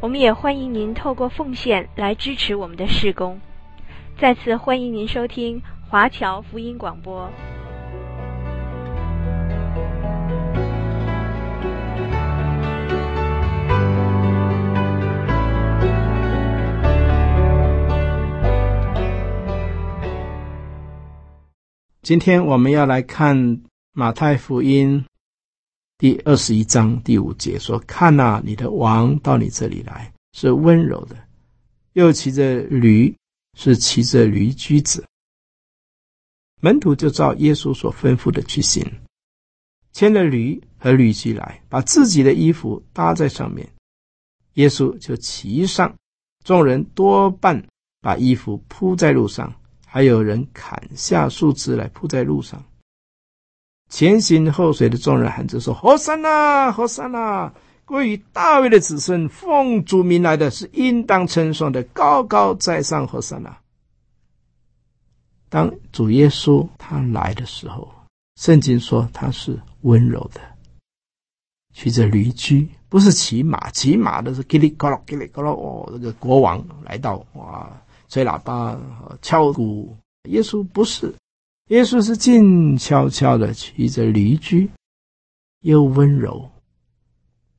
我们也欢迎您透过奉献来支持我们的事工。再次欢迎您收听华侨福音广播。今天我们要来看马太福音第二十一章第五节，说：“看哪，你的王到你这里来，是温柔的，又骑着驴，是骑着驴驹子。”门徒就照耶稣所吩咐的去行，牵了驴和驴驹来，把自己的衣服搭在上面，耶稣就骑上，众人多半把衣服铺在路上。还有人砍下树枝来铺在路上，前行后随的众人喊着说：“和散那，和散那，归于大卫的子孙，奉主名来的是应当称颂的，高高在上，和散那。”当主耶稣他来的时候，圣经说他是温柔的，骑着驴驹，不是骑马，骑马的是叽里咕噜叽里咕噜哦，这个国王来到哇。吹喇叭、敲鼓，耶稣不是，耶稣是静悄悄的骑着驴驹，又温柔。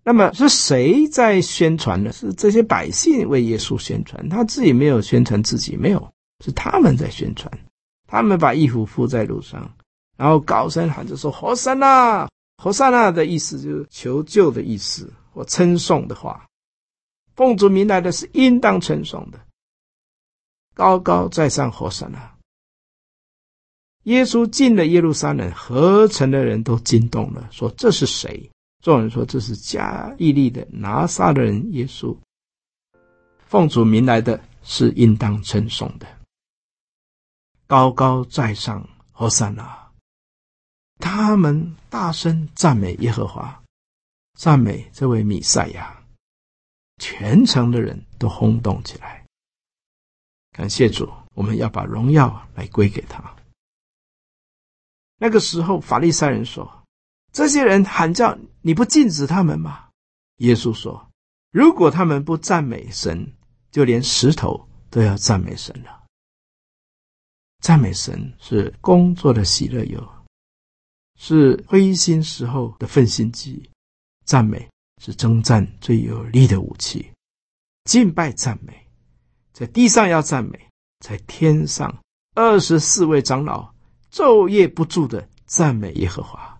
那么是谁在宣传呢？是这些百姓为耶稣宣传，他自己没有宣传自己，没有，是他们在宣传。他们把衣服铺在路上，然后高声喊着说：“和散那，和散那”的意思就是求救的意思，或称颂的话。奉主名来的是应当称颂的。高高在上，和散那！耶稣进了耶路撒冷，合城的人都惊动了，说：“这是谁？”众人说：“这是加利利的拿撒勒人耶稣。”奉主名来的是应当称颂的。高高在上，和散那！他们大声赞美耶和华，赞美这位弥赛亚，全城的人都轰动起来。感谢主，我们要把荣耀来归给他。那个时候，法利赛人说：“这些人喊叫，你不禁止他们吗？”耶稣说：“如果他们不赞美神，就连石头都要赞美神了。赞美神是工作的喜乐油，是灰心时候的奋心剂。赞美是征战最有力的武器。敬拜赞美。”在地上要赞美，在天上二十四位长老昼夜不住的赞美耶和华，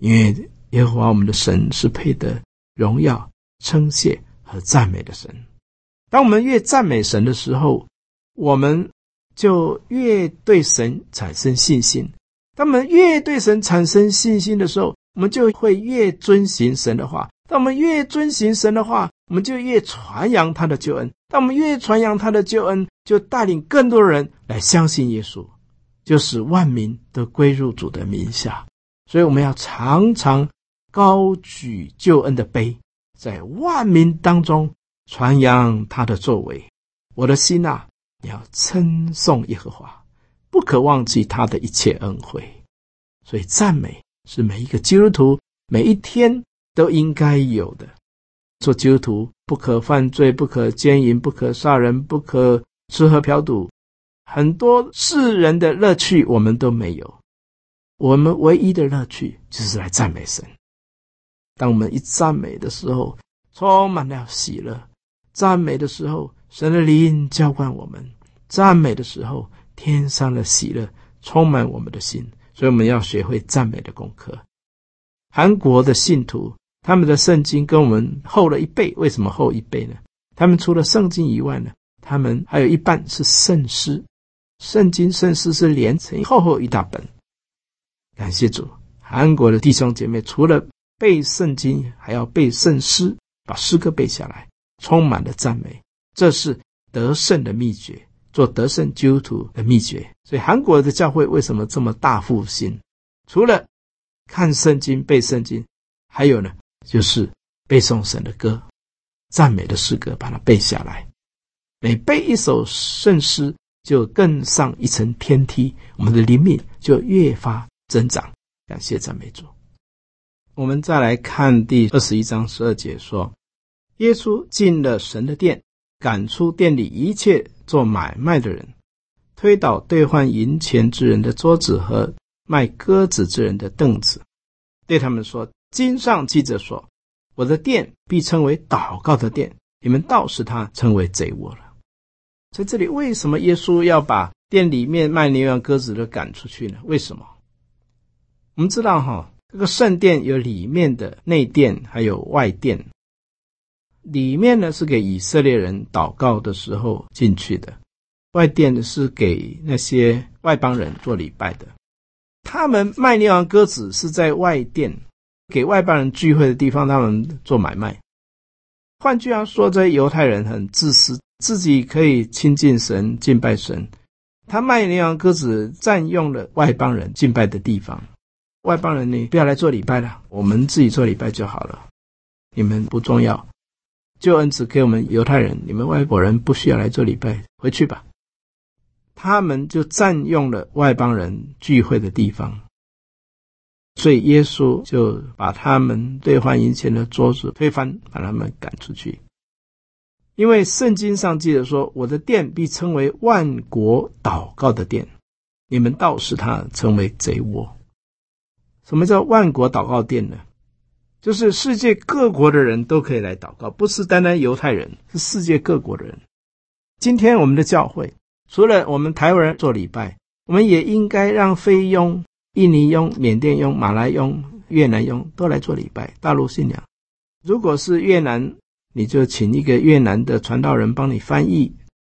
因为耶和华我们的神是配得荣耀、称谢和赞美的神。当我们越赞美神的时候，我们就越对神产生信心。当我们越对神产生信心的时候，我们就会越遵行神的话。当我们越遵行神的话，我们就越传扬他的救恩。当我们越传扬他的救恩，就带领更多人来相信耶稣，就使万民都归入主的名下。所以我们要常常高举救恩的杯，在万民当中传扬他的作为。我的心啊，你要称颂耶和华，不可忘记他的一切恩惠。所以赞美是每一个基督徒每一天。都应该有的。做基督徒不可犯罪，不可奸淫，不可杀人，不可吃喝嫖赌。很多世人的乐趣我们都没有，我们唯一的乐趣就是来赞美神。当我们一赞美的时候，充满了喜乐；赞美的时候，神的灵浇灌我们；赞美的时候，天上的喜乐充满我们的心。所以我们要学会赞美的功课。韩国的信徒。他们的圣经跟我们厚了一倍，为什么厚一倍呢？他们除了圣经以外呢，他们还有一半是圣诗，圣经圣诗是连成厚厚一大本。感谢主，韩国的弟兄姐妹除了背圣经，还要背圣诗，把诗歌背下来，充满了赞美。这是得胜的秘诀，做得胜基督徒的秘诀。所以韩国的教会为什么这么大复兴？除了看圣经、背圣经，还有呢，就是背诵神的歌、赞美的诗歌，把它背下来。每背一首圣诗，就更上一层天梯，我们的灵命就越发增长。感谢赞美主。我们再来看第二十一章十二节说，耶稣进了神的殿，赶出店里一切做买卖的人，推倒兑换银钱之人的桌子和卖鸽子之人的凳子，对他们说：“经上记着说，我的殿必称为祷告的殿，你们倒使他称为贼窝了。”在这里，为什么耶稣要把店里面卖牛羊鸽子的赶出去呢？为什么？我们知道哈。这个圣殿有里面的内殿，还有外殿。里面呢是给以色列人祷告的时候进去的，外殿呢是给那些外邦人做礼拜的。他们卖牛羊鸽子是在外殿，给外邦人聚会的地方，他们做买卖。换句话说，这犹太人很自私，自己可以亲近神、敬拜神。他卖牛羊鸽子，占用了外邦人敬拜的地方。外邦人，你不要来做礼拜了，我们自己做礼拜就好了。你们不重要，救恩只给我们犹太人，你们外国人不需要来做礼拜，回去吧。他们就占用了外邦人聚会的地方，所以耶稣就把他们兑换银钱的桌子推翻，把他们赶出去。因为圣经上记得说：“我的殿必称为万国祷告的殿，你们倒使它成为贼窝。”什么叫万国祷告殿呢？就是世界各国的人都可以来祷告，不是单单犹太人，是世界各国的人。今天我们的教会，除了我们台湾人做礼拜，我们也应该让菲佣、印尼佣、缅甸佣、马来佣、越南佣都来做礼拜。大陆信仰，如果是越南，你就请一个越南的传道人帮你翻译；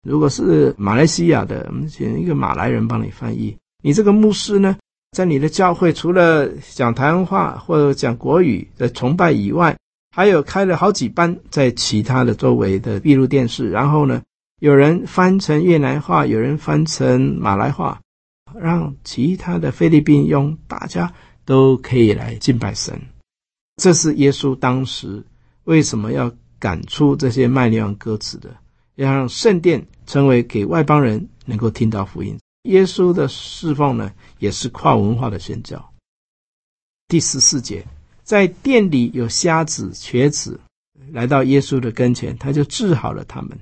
如果是马来西亚的，我们请一个马来人帮你翻译。你这个牧师呢？在你的教会，除了讲台湾话或者讲国语的崇拜以外，还有开了好几班在其他的周围的闭路电视。然后呢，有人翻成越南话，有人翻成马来话，让其他的菲律宾佣大家都可以来敬拜神。这是耶稣当时为什么要赶出这些卖牛羊鸽子的，要让圣殿成为给外邦人能够听到福音。耶稣的侍奉呢，也是跨文化的宣教。第十四节，在店里有瞎子、瘸子来到耶稣的跟前，他就治好了他们。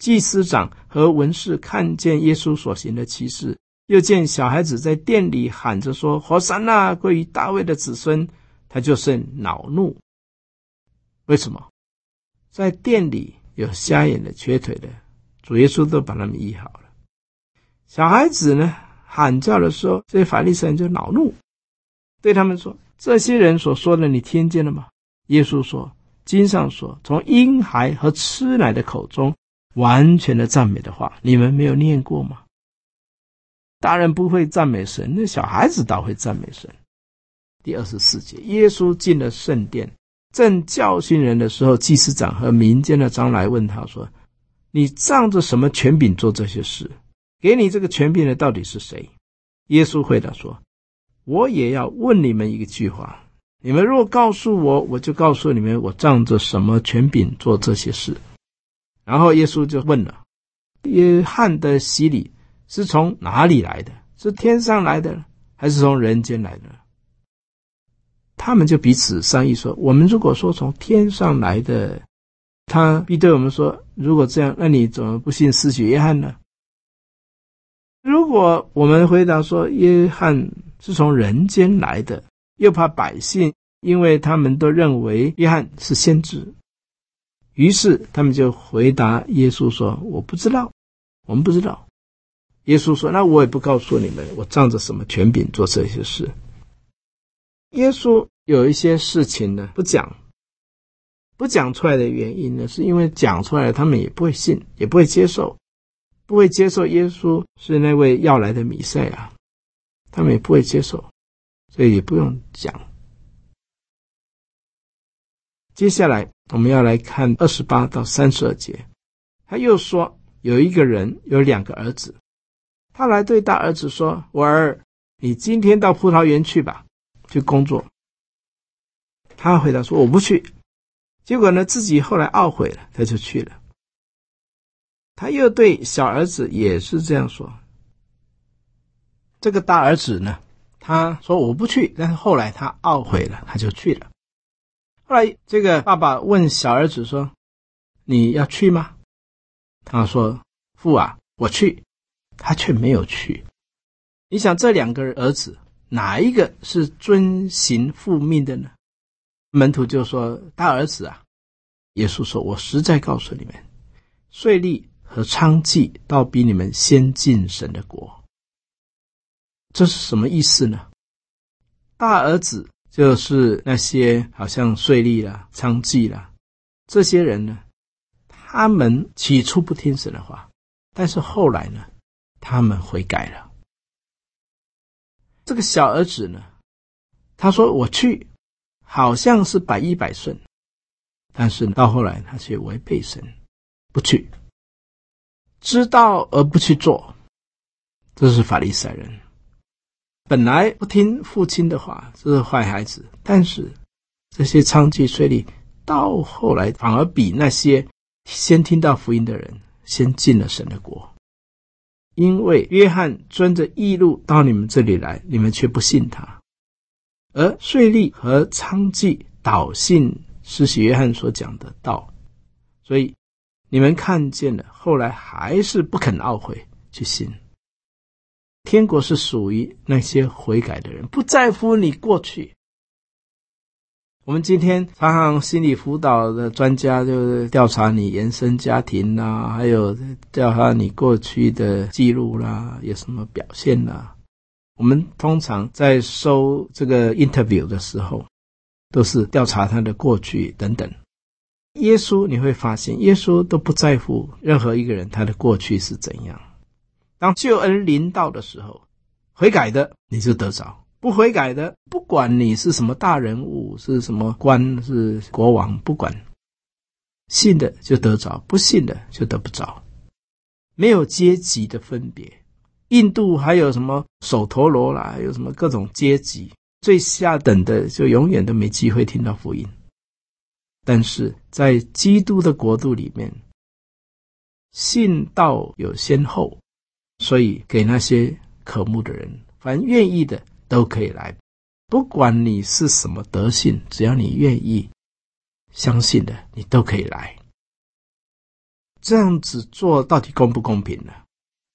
祭司长和文士看见耶稣所行的奇事，又见小孩子在店里喊着说：“和散那，归于大卫的子孙。”他就甚恼怒。为什么？在店里有瞎眼的、瘸腿的，主耶稣都把他们医好了。小孩子呢，喊叫的时候，这些法利赛人就恼怒，对他们说：“这些人所说的，你听见了吗？”耶稣说：“经上说，从婴孩和吃奶的口中，完全的赞美的话，你们没有念过吗？大人不会赞美神，那小孩子倒会赞美神。”第二十四节，耶稣进了圣殿，正教训人的时候，祭司长和民间的长老问他说：“你仗着什么权柄做这些事？”给你这个权柄的到底是谁？耶稣回答说：“我也要问你们一句话，你们若告诉我，我就告诉你们，我仗着什么权柄做这些事。”然后耶稣就问了：“约翰的洗礼是从哪里来的？是天上来的，还是从人间来的？”他们就彼此商议说：“我们如果说从天上来的，他必对我们说：如果这样，那你怎么不信施洗约翰呢？”如果我们回答说约翰是从人间来的，又怕百姓，因为他们都认为约翰是先知，于是他们就回答耶稣说：“我不知道，我们不知道。”耶稣说：“那我也不告诉你们，我仗着什么权柄做这些事。”耶稣有一些事情呢，不讲，不讲出来的原因呢，是因为讲出来他们也不会信，也不会接受。不会接受耶稣是那位要来的弥赛亚，他们也不会接受，所以也不用讲。接下来我们要来看二十八到三十二节，他又说：“有一个人有两个儿子，他来对大儿子说：“我儿，你今天到葡萄园去吧，去工作。”他回答说：“我不去。”结果呢，自己后来懊悔了，他就去了。他又对小儿子也是这样说。这个大儿子呢，他说我不去，但是后来他懊悔了，他就去了。后来这个爸爸问小儿子说：“你要去吗？”他说：“父啊，我去。”他却没有去。你想这两个儿子哪一个是遵行父命的呢？门徒就说：“大儿子啊。”耶稣说：“我实在告诉你们，税吏和娼妓倒比你们先进神的国。”这是什么意思呢？大儿子就是那些好像税吏啦、娼妓啦这些人呢，他们起初不听神的话，但是后来呢，他们悔改了。这个小儿子呢，他说：“我去。”好像是百依百顺，但是到后来他却违背神，不去，知道而不去做，这是法利赛人。本来不听父亲的话，这是坏孩子。但是这些娼妓税吏，到后来反而比那些先听到福音的人先进了神的国，因为约翰遵着义路到你们这里来，你们却不信他。而税吏和娼妓倒信施洗约翰所讲的道，所以你们看见了，后来还是不肯懊悔去信。天国是属于那些悔改的人，不在乎你过去。我们今天常常心理辅导的专家就是调查你原生家庭啦、还有调查你过去的记录啦，有什么表现啦、我们通常在收这个 interview 的时候，都是调查他的过去等等。耶稣你会发现，耶稣都不在乎任何一个人他的过去是怎样。当救恩临到的时候，悔改的你就得着；不悔改的，不管你是什么大人物，是什么官，是国王，不管，信的就得着，不信的就得不着，没有阶级的分别。印度还有什么首陀罗啦，有什么各种阶级，最下等的就永远都没机会听到福音。但是在基督的国度里面，信道有先后，所以给那些渴慕的人，凡愿意的都可以来，不管你是什么德性，只要你愿意相信的，你都可以来。这样子做到底公不公平呢？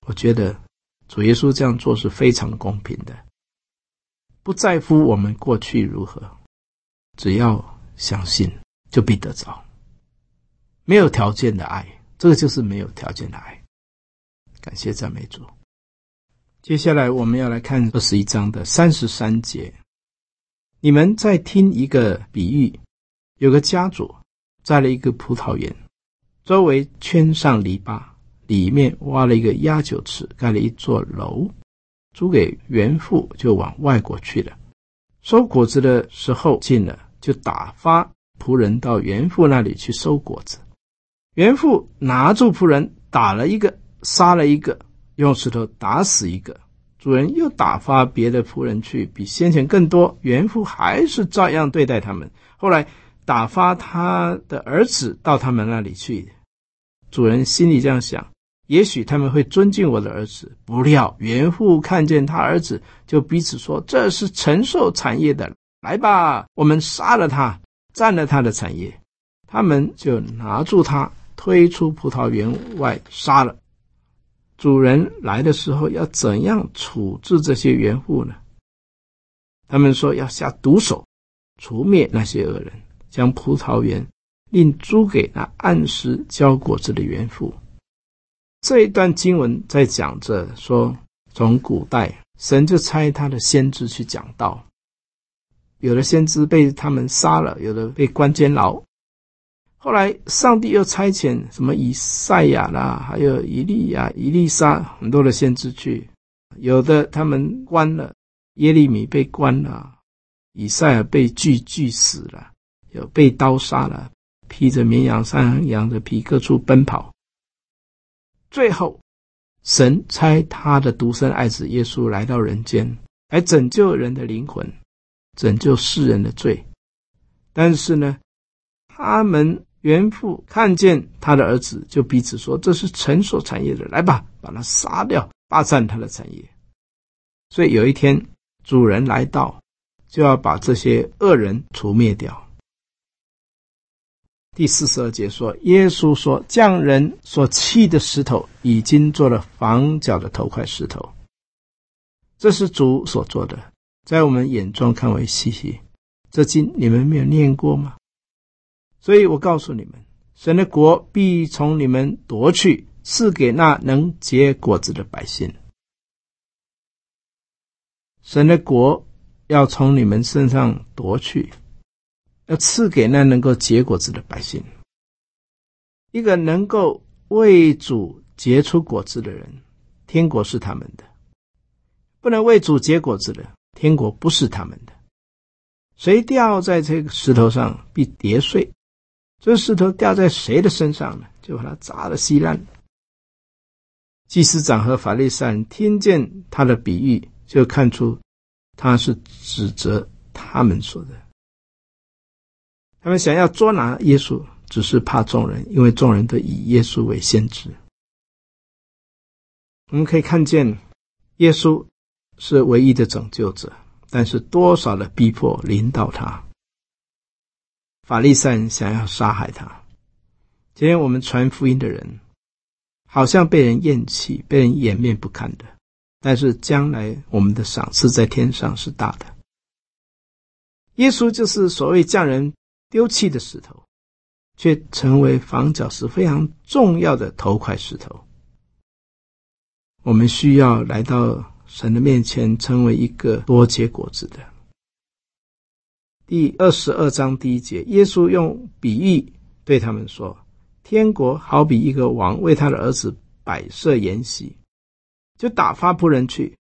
我觉得。主耶稣这样做是非常公平的，不在乎我们过去如何，只要相信就必得着。没有条件的爱，这个就是没有条件的爱。感谢赞美主。接下来我们要来看二十一章的三十三节。你们再听一个比喻：有个家主栽了一个葡萄园，周围圈上篱笆。里面挖了一个压酒池，盖了一座楼，租给园妇，就往外国去了。收果子的时候近了，就打发仆人到园妇那里去收果子。园妇拿住仆人，打了一个，杀了一个，用石头打死一个。主人又打发别的仆人去，比先前更多。园妇还是照样对待他们。后来打发他的儿子到他们那里去。主人心里这样想。也许他们会尊敬我的儿子，不料园父看见他儿子，就彼此说：“这是承受产业的，来吧，我们杀了他，占了他的产业。”他们就拿住他，推出葡萄园外杀了。主人来的时候，要怎样处置这些园户呢？他们说要下毒手，除灭那些恶人，将葡萄园另租给那按时交果子的园户。这一段经文在讲着说，从古代神就差他的先知去讲道，有的先知被他们杀了，有的被关监牢。后来上帝又差遣什么以赛亚啦，还有以利亚、以利沙很多的先知去，有的他们关了，耶利米被关了，以赛亚被锯锯死了，有被刀杀了，披着绵羊、山羊的皮各处奔跑。最后，神差他的独生爱子耶稣来到人间，来拯救人的灵魂，拯救世人的罪。但是呢，他们原父看见他的儿子，就彼此说：“这是神所产业的，来吧，把他杀掉，霸占他的产业。”所以有一天，主人来到，就要把这些恶人除灭掉。第四十二节说：“耶稣说，匠人所弃的石头，已经做了房角的头块石头。这是主所做的，在我们眼中看为稀奇。这经你们没有念过吗？所以我告诉你们，神的国必从你们夺去，赐给那能结果子的百姓。神的国要从你们身上夺去。”要赐给那能够结果子的百姓，一个能够为主结出果子的人，天国是他们的；不能为主结果子的，天国不是他们的。谁掉在这个石头上，必跌碎；这石头掉在谁的身上呢，就把它砸得稀烂。祭司长和法利赛人听见他的比喻，就看出他是指责他们说的。他们想要捉拿耶稣，只是怕众人，因为众人都以耶稣为先知。我们可以看见，耶稣是唯一的拯救者，但是多少的逼迫临到他。法利赛人想要杀害他。今天我们传福音的人，好像被人厌弃、被人掩面不堪的，但是将来我们的赏赐在天上是大的。耶稣就是所谓匠人。丢弃的石头，却成为房角石非常重要的头块石头。我们需要来到神的面前，成为一个多结果子的。第二十二章第一节，耶稣用比喻对他们说：“天国好比一个王为他的儿子摆设筵席，就打发仆人去，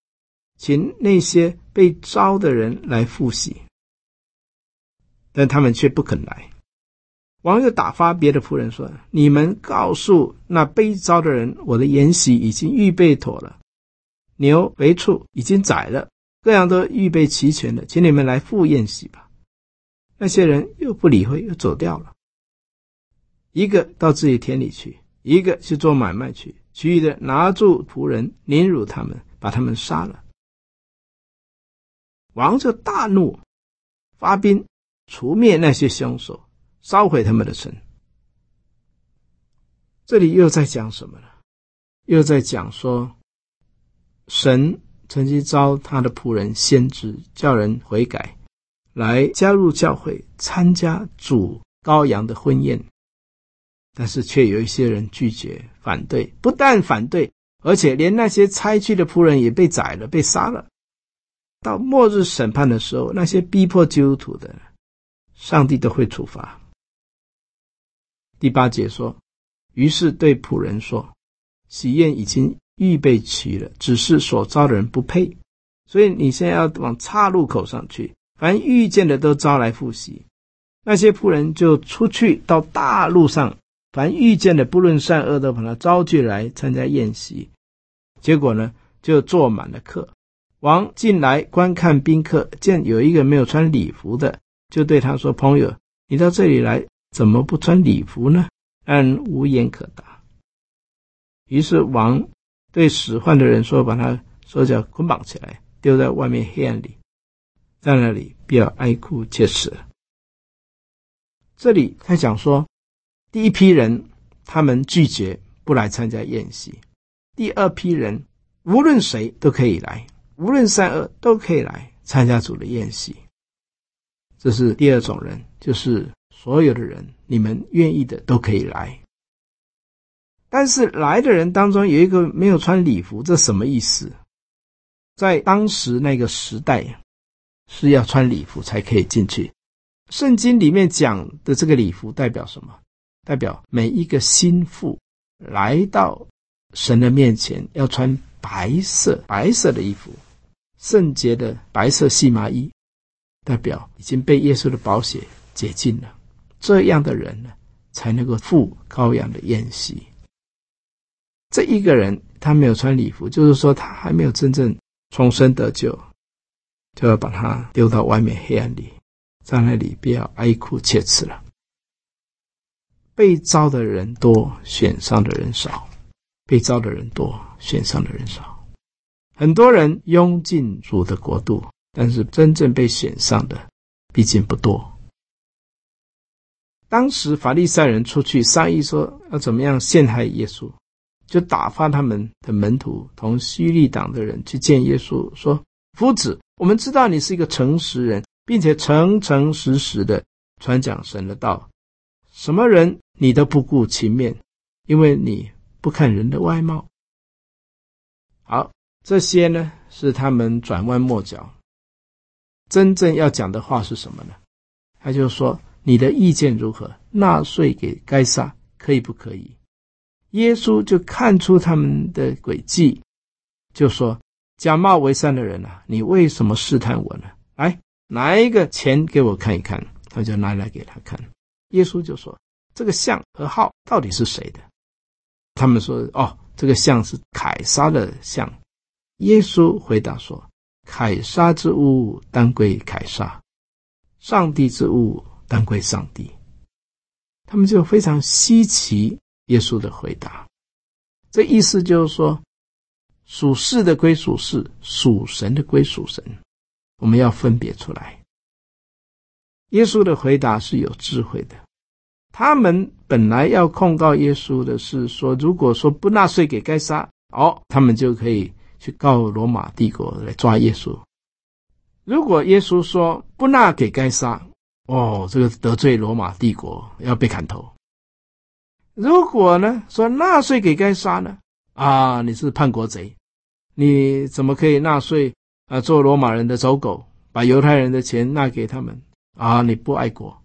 请那些被招的人来赴席。”但他们却不肯来。王又打发别的仆人说：“你们告诉那被招的人，我的筵席已经预备妥了，牛、肥畜已经宰了，各样都预备齐全了，请你们来赴宴席吧。”那些人又不理会，又走掉了。一个到自己田里去，一个去做买卖去，其余的拿住仆人，凌辱他们，把他们杀了。王就大怒，发兵。除灭那些凶手，烧毁他们的城。这里又在讲什么呢？又在讲说，神曾经召他的仆人先知，叫人悔改，来加入教会，参加主羔羊的婚宴。但是却有一些人拒绝、反对，不但反对，而且连那些差去的仆人也被宰了、被杀了。到末日审判的时候，那些逼迫基督徒的。上帝都会处罚。第八节说：“于是对仆人说，喜宴已经预备齐了，只是所招的人不配。所以你现在要往岔路口上去，凡遇见的都招来赴席。那些仆人就出去到大路上，凡遇见的不论善恶，都把他招聚来参加宴席。结果呢，就坐满了客。王进来观看宾客，见有一个没有穿礼服的。”就对他说：“朋友，你到这里来，怎么不穿礼服呢？”但无言可答。于是王对使唤的人说：“把他手脚捆绑起来，丢在外面黑暗里，在那里必要哀哭切齿。”这里他讲说，第一批人他们拒绝不来参加宴席；第二批人无论谁都可以来，无论善恶都可以来参加主的宴席。这是第二种人，就是所有的人，你们愿意的都可以来。但是来的人当中有一个没有穿礼服，这什么意思？在当时那个时代，是要穿礼服才可以进去。圣经里面讲的这个礼服代表什么？代表每一个新妇来到神的面前要穿白色白色的衣服，圣洁的白色细麻衣。代表已经被耶稣的宝血洁净了，这样的人呢，才能够赴羔羊的宴席。这一个人他没有穿礼服，就是说他还没有真正重生得救，就要把他丢到外面黑暗里，在那里不要哀哭切齿了。被招的人多，选上的人少；被招的人多，选上的人少。很多人拥进主的国度，但是真正被选上的毕竟不多。当时法利赛人出去商议说要怎么样陷害耶稣，就打发他们的门徒同西律党的人去见耶稣，说：“夫子，我们知道你是一个诚实人，并且诚诚实实的传讲神的道，什么人。”你都不顾情面，因为你不看人的外貌。好，这些呢是他们转弯抹角。真正要讲的话是什么呢？他就说：“你的意见如何？纳税给该撒可以不可以？”耶稣就看出他们的诡计，就说：“假冒为善的人啊，你为什么试探我呢？来，拿一个钱给我看一看。”他就拿来给他看。耶稣就说。这个像和号到底是谁的？他们说：“哦，这个像是凯撒的像。”耶稣回答说：“凯撒之物当归凯撒，上帝之物当归上帝。”他们就非常稀奇耶稣的回答。这意思就是说，属世的归属世，属神的归属神，我们要分别出来。耶稣的回答是有智慧的。他们本来要控告耶稣的是说，如果说不纳税给该撒，哦，他们就可以去告罗马帝国来抓耶稣。如果耶稣说不纳给该撒，哦，这个得罪罗马帝国要被砍头。如果呢说纳税给该撒呢，啊，你是叛国贼，你怎么可以纳税啊？做罗马人的走狗，把犹太人的钱纳给他们啊？你不爱国。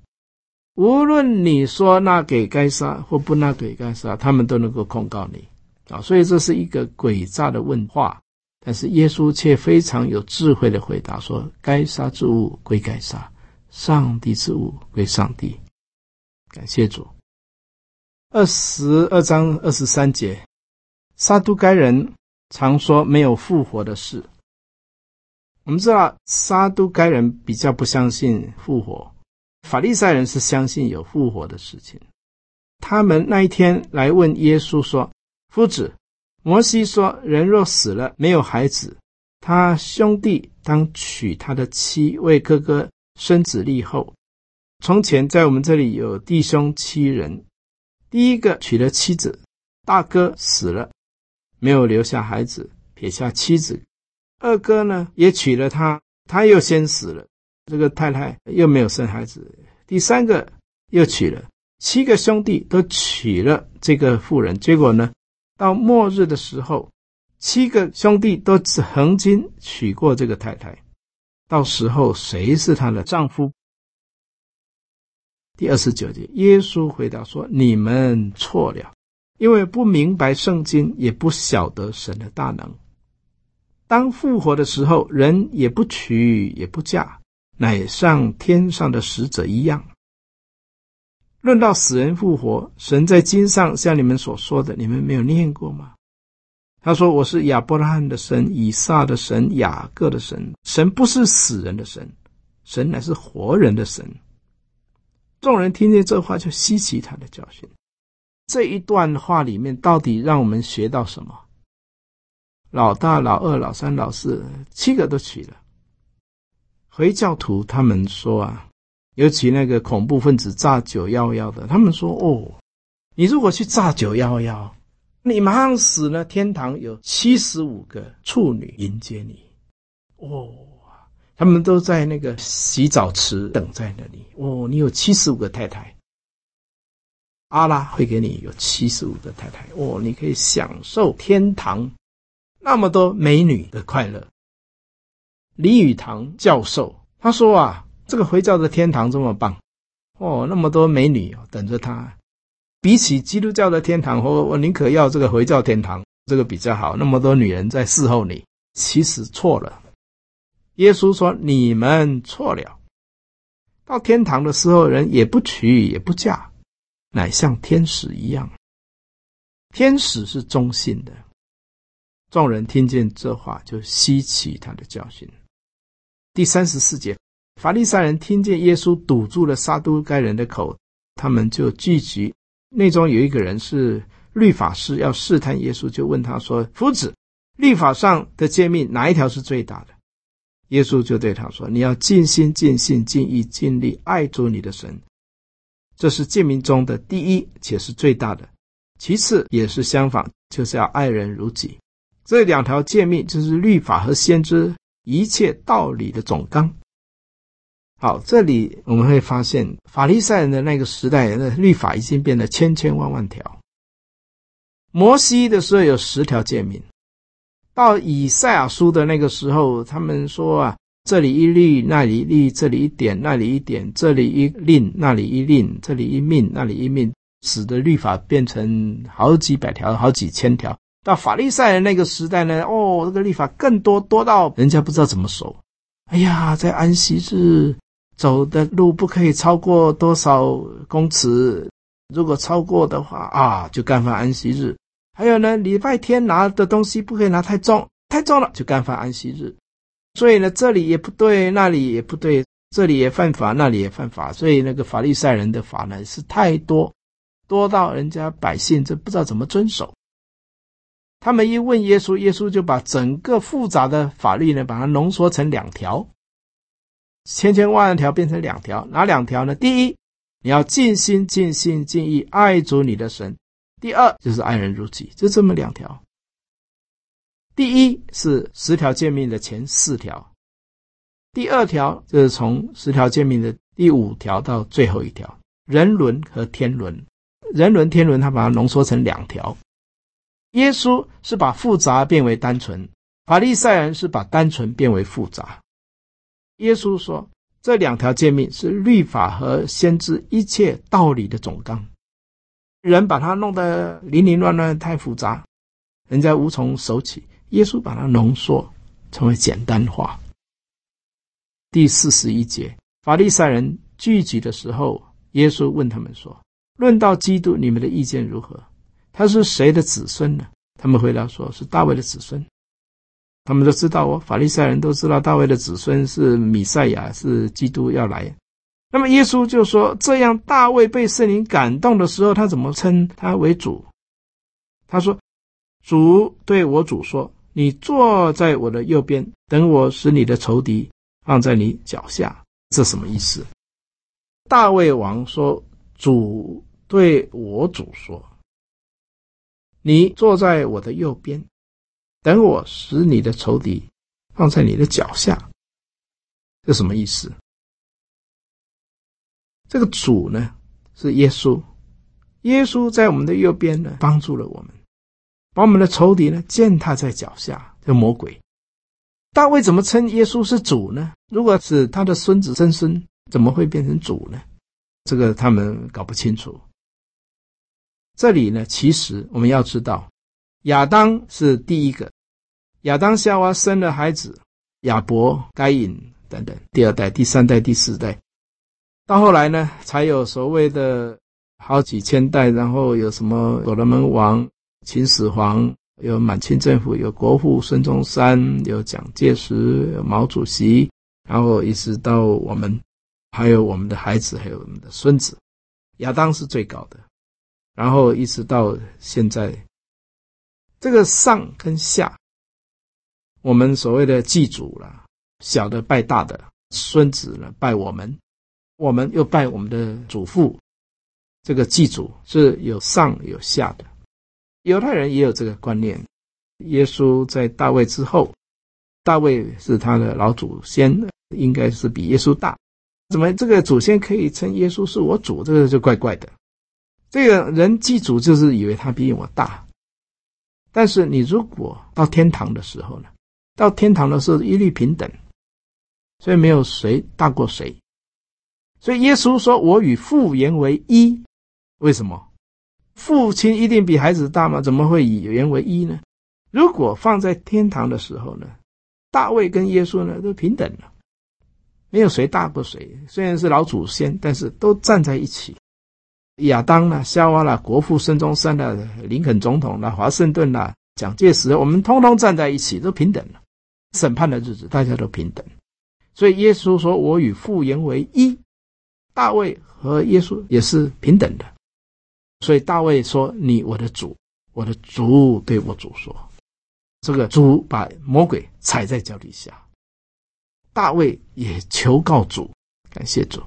无论你说纳给该杀或不纳给该杀，他们都能够控告你啊！所以这是一个诡诈的问话，但是耶稣却非常有智慧的回答说：“该杀之物归该杀，上帝之物归上帝。”感谢主。二十二章二十三节，撒都该人常说没有复活的事。我们知道撒都该人比较不相信复活。法利赛人是相信有复活的事情，他们那一天来问耶稣说：“夫子，摩西说，人若死了没有孩子，他兄弟当娶他的妻，为哥哥生子立后。从前在我们这里有弟兄七人，第一个娶了妻子，大哥死了，没有留下孩子，撇下妻子；二哥呢也娶了她，他又先死了。”这个太太又没有生孩子，第三个又娶了，七个兄弟都娶了这个妇人，结果呢，到末日的时候，七个兄弟都曾经娶过这个太太，到时候谁是她的丈夫？第二十九节，耶稣回答说：“你们错了，因为不明白圣经，也不晓得神的大能。当复活的时候，人也不娶也不嫁。”乃像天上的使者一样。论到死人复活，神在经上像你们所说的，你们没有念过吗？他说：“我是亚伯拉罕的神，以撒的神，雅各的神。神不是死人的神，神乃是活人的神。”众人听见这话，就稀奇他的教训。这一段话里面，到底让我们学到什么？老大、老二、老三、老四，七个都娶了。回教徒他们说啊，尤其那个恐怖分子炸九幺幺的，他们说哦，你如果去炸九幺幺，你马上死了，天堂有七十五个处女迎接你。哦，他们都在那个洗澡池等在那里。哦，你有七十五个太太，阿拉会给你有七十五个太太。哦，你可以享受天堂那么多美女的快乐。李语堂教授他说啊，这个回教的天堂这么棒哦，那么多美女等着他。比起基督教的天堂，我我宁可要这个回教天堂，这个比较好。那么多女人在伺候你，其实错了。耶稣说：“你们错了。到天堂的时候，人也不娶也不嫁，乃像天使一样。天使是中性的。众人听见这话，就希奇他的教训。第三十四节，法利赛人听见耶稣堵住了撒都该人的口，他们就聚集。内中有一个人是律法师，要试探耶稣，就问他说：“夫子，律法上的诫命哪一条是最大的？”耶稣就对他说：“你要尽心、尽性、尽意、尽力爱主你的神，这是诫命中的第一，且是最大的。其次也是相反，就是要爱人如己。这两条诫命就是律法和先知一切道理的总纲。”好，这里我们会发现，法利赛人的那个时代的律法已经变得千千万万条。摩西的时候有十条诫命。到以赛亚书的那个时候，他们说啊，这里一律，那里一律，这里一点，那里一点，这里一令，那里一令，这里一命，那里一命，使得律法变成好几百条、好几千条。到法利赛人那个时代呢，哦，这个律法更多，多到人家不知道怎么守。哎呀，在安息日走的路不可以超过多少公尺，如果超过的话啊，就干犯安息日。还有呢，礼拜天拿的东西不可以拿太重，太重了就干犯安息日。所以呢，这里也不对，那里也不对，这里也犯法，那里也犯法。所以那个法利赛人的法呢是太多，多到人家百姓这不知道怎么遵守。他们一问耶稣，耶稣就把整个复杂的法律呢，把它浓缩成两条，千千万万条变成两条。哪两条呢？第一，你要尽心、尽心、尽意爱主你的神。第二就是爱人如己，就这么两条。第一是十条诫命的前四条，第二条就是从十条诫命的第五条到最后一条，人伦和天伦，人伦天伦，他把它浓缩成两条。耶稣是把复杂变为单纯，法利赛人是把单纯变为复杂。耶稣说，这两条诫命是律法和先知一切道理的总纲。人把它弄得零零乱乱，太复杂，人家无从守起。耶稣把它浓缩，成为简单化。第四十一节，法利赛人聚集的时候，耶稣问他们说：“论到基督，你们的意见如何？他是谁的子孙呢？”他们回答说：“是大卫的子孙。”他们都知道哦，法利赛人都知道大卫的子孙是弥赛亚，是基督要来。那么耶稣就说：“这样，大卫被圣灵感动的时候，他怎么称他为主？他说：‘主对我主说，你坐在我的右边，等我使你的仇敌放在你脚下。’这什么意思？大卫王说：‘主对我主说，你坐在我的右边，等我使你的仇敌放在你的脚下。’这什么意思？”这个主呢，是耶稣，耶稣在我们的右边呢，帮助了我们，把我们的仇敌呢践踏在脚下。这魔鬼，大卫怎么称耶稣是主呢？如果是他的孙子曾孙，怎么会变成主呢？这个他们搞不清楚。这里呢，其实我们要知道，亚当是第一个，亚当夏娃生了孩子，亚伯、该隐等等，第二代、第三代、第四代。到后来呢，才有所谓的好几千代，然后有什么所罗门王、秦始皇，有满清政府，有国父孙中山，有蒋介石，有毛主席，然后一直到我们，还有我们的孩子，还有我们的孙子。亚当是最高的，然后一直到现在，这个上跟下，我们所谓的祭祖了，小的拜大的，孙子呢拜我们。我们又拜我们的祖父，这个祭祖是有上有下的。犹太人也有这个观念。耶稣在大卫之后，大卫是他的老祖先，应该是比耶稣大。怎么这个祖先可以称耶稣是我主？这个就怪怪的。这个人祭祖就是以为他比我大。但是你如果到天堂的时候呢？到天堂的时候一律平等，所以没有谁大过谁。所以耶稣说：“我与父原为一。”为什么？父亲一定比孩子大吗？怎么会以原为一呢？如果放在天堂的时候呢？大卫跟耶稣呢都平等了，没有谁大过谁。虽然是老祖先，但是都站在一起。亚当啦、夏娃啦、国父孙中山啦、林肯总统啦、华盛顿啦、蒋介石，我们通通站在一起，都平等了。审判的日子，大家都平等。所以耶稣说：“我与父原为一。”大卫和耶稣也是平等的。所以大卫说：“你我的主，我的主对我主说，这个主把魔鬼踩在脚底下。”大卫也求告主，感谢主。